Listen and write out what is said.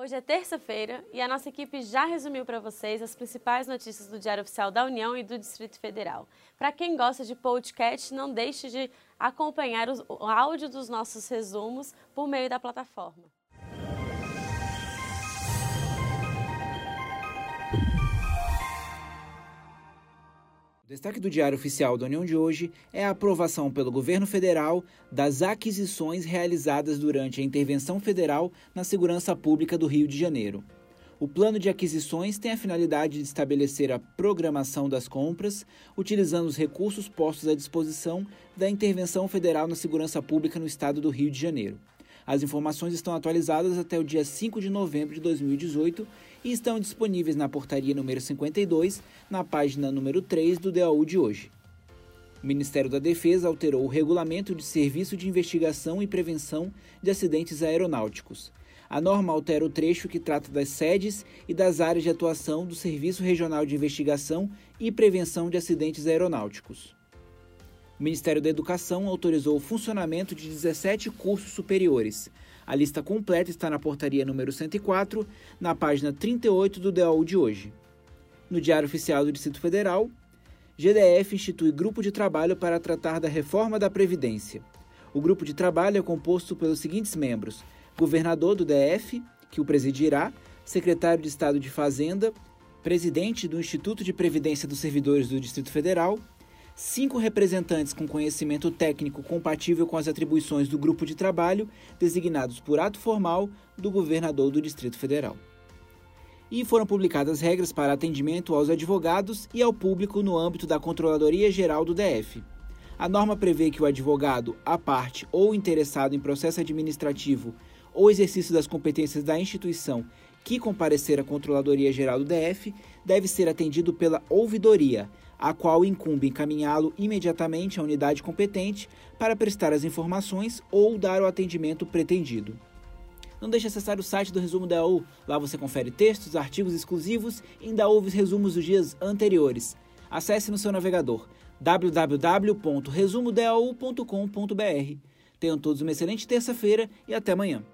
Hoje é terça-feira e a nossa equipe já resumiu para vocês as principais notícias do Diário Oficial da União e do Distrito Federal. Para quem gosta de podcast, não deixe de acompanhar o áudio dos nossos resumos por meio da plataforma. Destaque do Diário Oficial da União de hoje é a aprovação pelo governo federal das aquisições realizadas durante a intervenção federal na segurança pública do Rio de Janeiro. O plano de aquisições tem a finalidade de estabelecer a programação das compras, utilizando os recursos postos à disposição da intervenção federal na segurança pública no estado do Rio de Janeiro. As informações estão atualizadas até o dia 5 de novembro de 2018 e estão disponíveis na portaria número 52, na página número 3 do DAU de hoje. O Ministério da Defesa alterou o regulamento de Serviço de Investigação e Prevenção de Acidentes Aeronáuticos. A norma altera o trecho que trata das sedes e das áreas de atuação do Serviço Regional de Investigação e Prevenção de Acidentes Aeronáuticos o Ministério da Educação autorizou o funcionamento de 17 cursos superiores. A lista completa está na portaria número 104, na página 38 do DAU de hoje. No Diário Oficial do Distrito Federal, GDF institui grupo de trabalho para tratar da reforma da Previdência. O grupo de trabalho é composto pelos seguintes membros: governador do DF, que o presidirá, secretário de Estado de Fazenda, presidente do Instituto de Previdência dos Servidores do Distrito Federal, cinco representantes com conhecimento técnico compatível com as atribuições do grupo de trabalho, designados por ato formal do governador do Distrito Federal. E foram publicadas regras para atendimento aos advogados e ao público no âmbito da Controladoria Geral do DF. A norma prevê que o advogado, a parte ou interessado em processo administrativo ou exercício das competências da instituição que comparecer à Controladoria Geral do DF deve ser atendido pela ouvidoria, a qual incumbe encaminhá-lo imediatamente à unidade competente para prestar as informações ou dar o atendimento pretendido. Não deixe de acessar o site do Resumo da. Lá você confere textos, artigos exclusivos e ainda ouve os resumos dos dias anteriores. Acesse no seu navegador www.resumodau.com.br. Tenham todos uma excelente terça-feira e até amanhã.